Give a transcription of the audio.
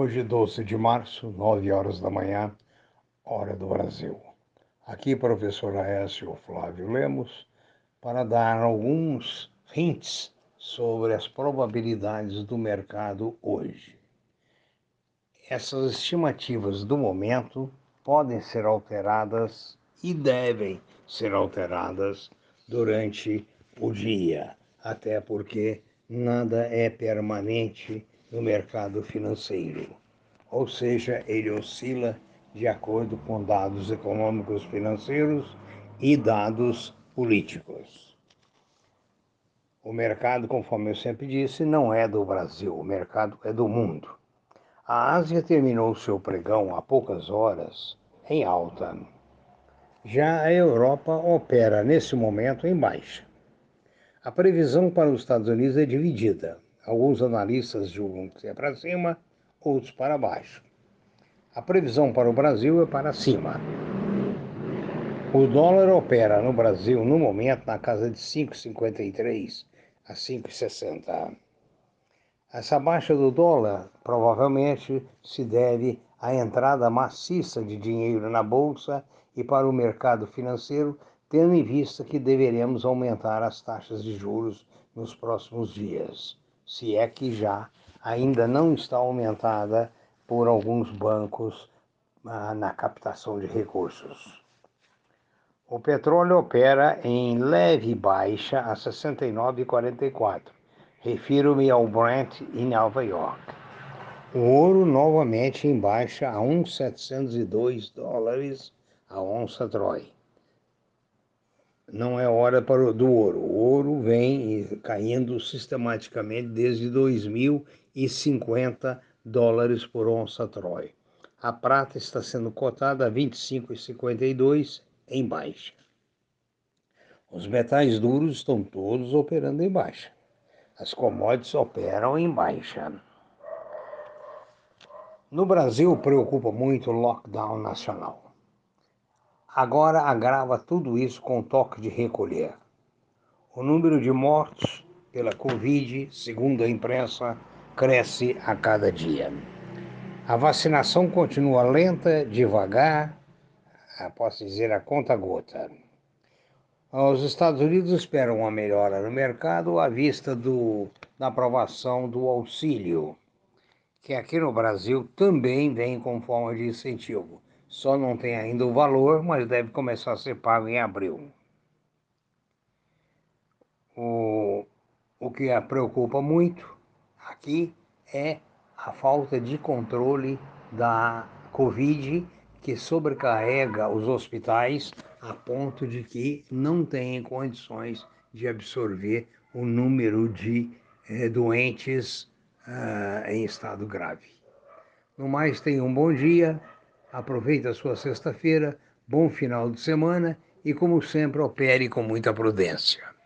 Hoje, 12 de março, 9 horas da manhã, hora do Brasil. Aqui, professor Aécio Flávio Lemos, para dar alguns hints sobre as probabilidades do mercado hoje. Essas estimativas do momento podem ser alteradas e devem ser alteradas durante o dia, até porque nada é permanente no mercado financeiro, ou seja, ele oscila de acordo com dados econômicos financeiros e dados políticos. O mercado, conforme eu sempre disse, não é do Brasil, o mercado é do mundo. A Ásia terminou seu pregão há poucas horas em alta. Já a Europa opera nesse momento em baixa. A previsão para os Estados Unidos é dividida. Alguns analistas julgam que é para cima, outros para baixo. A previsão para o Brasil é para cima. O dólar opera no Brasil, no momento, na casa de 5,53 a 5,60. Essa baixa do dólar provavelmente se deve à entrada maciça de dinheiro na bolsa e para o mercado financeiro, tendo em vista que deveremos aumentar as taxas de juros nos próximos dias se é que já ainda não está aumentada por alguns bancos ah, na captação de recursos. O petróleo opera em leve baixa a 69,44. Refiro-me ao Brent em Nova York. O ouro novamente em baixa a 1,702 dólares a onça Troy não é hora para do ouro. O ouro vem caindo sistematicamente desde 2050 dólares por onça Troy. A prata está sendo cotada a 25,52 em baixa. Os metais duros estão todos operando em baixa. As commodities operam em baixa. No Brasil, preocupa muito o lockdown nacional. Agora agrava tudo isso com o toque de recolher. O número de mortos pela Covid, segundo a imprensa, cresce a cada dia. A vacinação continua lenta, devagar, posso dizer a conta-gota. Os Estados Unidos esperam uma melhora no mercado à vista do, da aprovação do auxílio, que aqui no Brasil também vem com forma de incentivo só não tem ainda o valor, mas deve começar a ser pago em abril. O, o que a preocupa muito aqui é a falta de controle da Covid, que sobrecarrega os hospitais a ponto de que não têm condições de absorver o número de eh, doentes uh, em estado grave. No mais, tenha um bom dia Aproveite a sua sexta-feira, bom final de semana e, como sempre, opere com muita prudência.